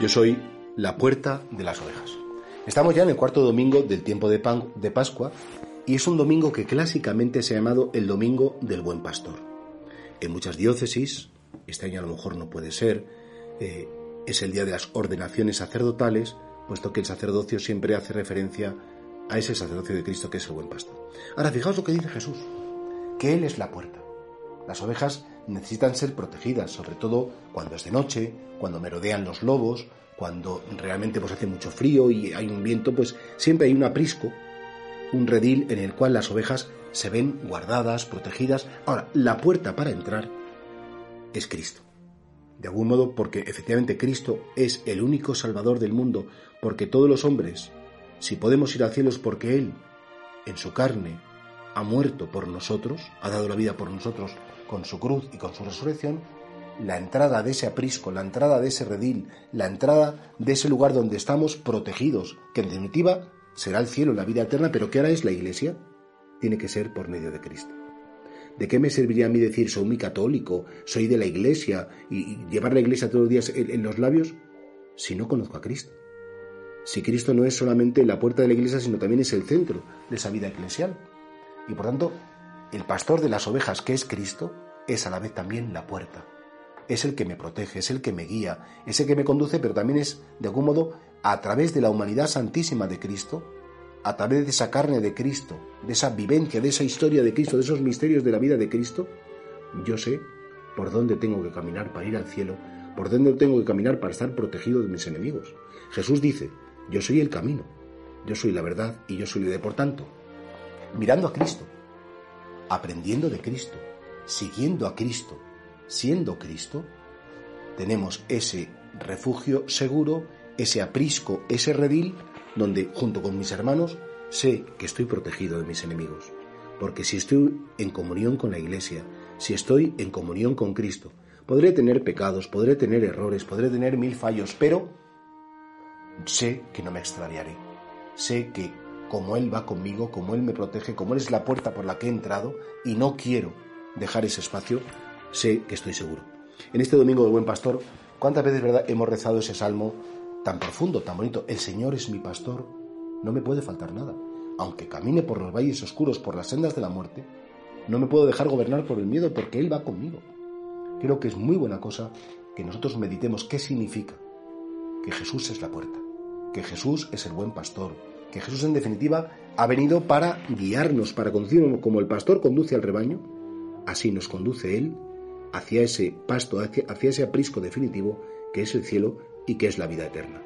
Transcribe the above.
Yo soy la puerta de las ovejas. Estamos ya en el cuarto domingo del tiempo de, Pan- de Pascua y es un domingo que clásicamente se ha llamado el Domingo del Buen Pastor. En muchas diócesis, este año a lo mejor no puede ser, eh, es el día de las ordenaciones sacerdotales, puesto que el sacerdocio siempre hace referencia a ese sacerdocio de Cristo que es el Buen Pastor. Ahora, fijaos lo que dice Jesús, que Él es la puerta. Las ovejas necesitan ser protegidas, sobre todo cuando es de noche, cuando merodean los lobos, cuando realmente pues hace mucho frío y hay un viento, pues siempre hay un aprisco, un redil en el cual las ovejas se ven guardadas, protegidas. Ahora, la puerta para entrar es Cristo. De algún modo, porque efectivamente Cristo es el único Salvador del mundo, porque todos los hombres, si podemos ir al cielo es porque Él, en su carne, ha muerto por nosotros, ha dado la vida por nosotros con su cruz y con su resurrección, la entrada de ese aprisco, la entrada de ese redil, la entrada de ese lugar donde estamos protegidos, que en definitiva será el cielo, la vida eterna, pero que ahora es la iglesia, tiene que ser por medio de Cristo. ¿De qué me serviría a mí decir soy muy católico, soy de la iglesia y, llevar la iglesia todos los días en, en los labios si no conozco a Cristo? Si Cristo no es solamente la puerta de la iglesia, sino también es el centro de esa vida eclesial. Y por tanto, el pastor de las ovejas, que es Cristo, es a la vez también la puerta. Es el que me protege, es el que me guía, es el que me conduce, pero también es, de algún modo, a través de la humanidad santísima de Cristo, a través de esa carne de Cristo, de esa vivencia, de esa historia de Cristo, de esos misterios de la vida de Cristo, yo sé por dónde tengo que caminar para ir al cielo, por dónde tengo que caminar para estar protegido de mis enemigos. Jesús dice, yo soy el camino, yo soy la verdad y yo soy la vida. Por tanto, mirando a Cristo, aprendiendo de Cristo, siguiendo a Cristo, siendo Cristo, tenemos ese refugio seguro, ese aprisco, ese redil, donde junto con mis hermanos sé que estoy protegido de mis enemigos. Porque si estoy en comunión con la Iglesia, si estoy en comunión con Cristo, podré tener pecados, podré tener errores, podré tener mil fallos, pero sé que no me extraviaré. Sé que como Él va conmigo, como Él me protege, como Él es la puerta por la que he entrado y no quiero dejar ese espacio, sé que estoy seguro. En este domingo del Buen Pastor, ¿cuántas veces verdad, hemos rezado ese salmo tan profundo, tan bonito? El Señor es mi pastor, no me puede faltar nada. Aunque camine por los valles oscuros, por las sendas de la muerte, no me puedo dejar gobernar por el miedo porque Él va conmigo. Creo que es muy buena cosa que nosotros meditemos qué significa que Jesús es la puerta, que Jesús es el buen pastor, que Jesús en definitiva ha venido para guiarnos, para conducirnos como el pastor conduce al rebaño, así nos conduce Él hacia ese pasto, hacia, hacia ese aprisco definitivo que es el cielo y que es la vida eterna.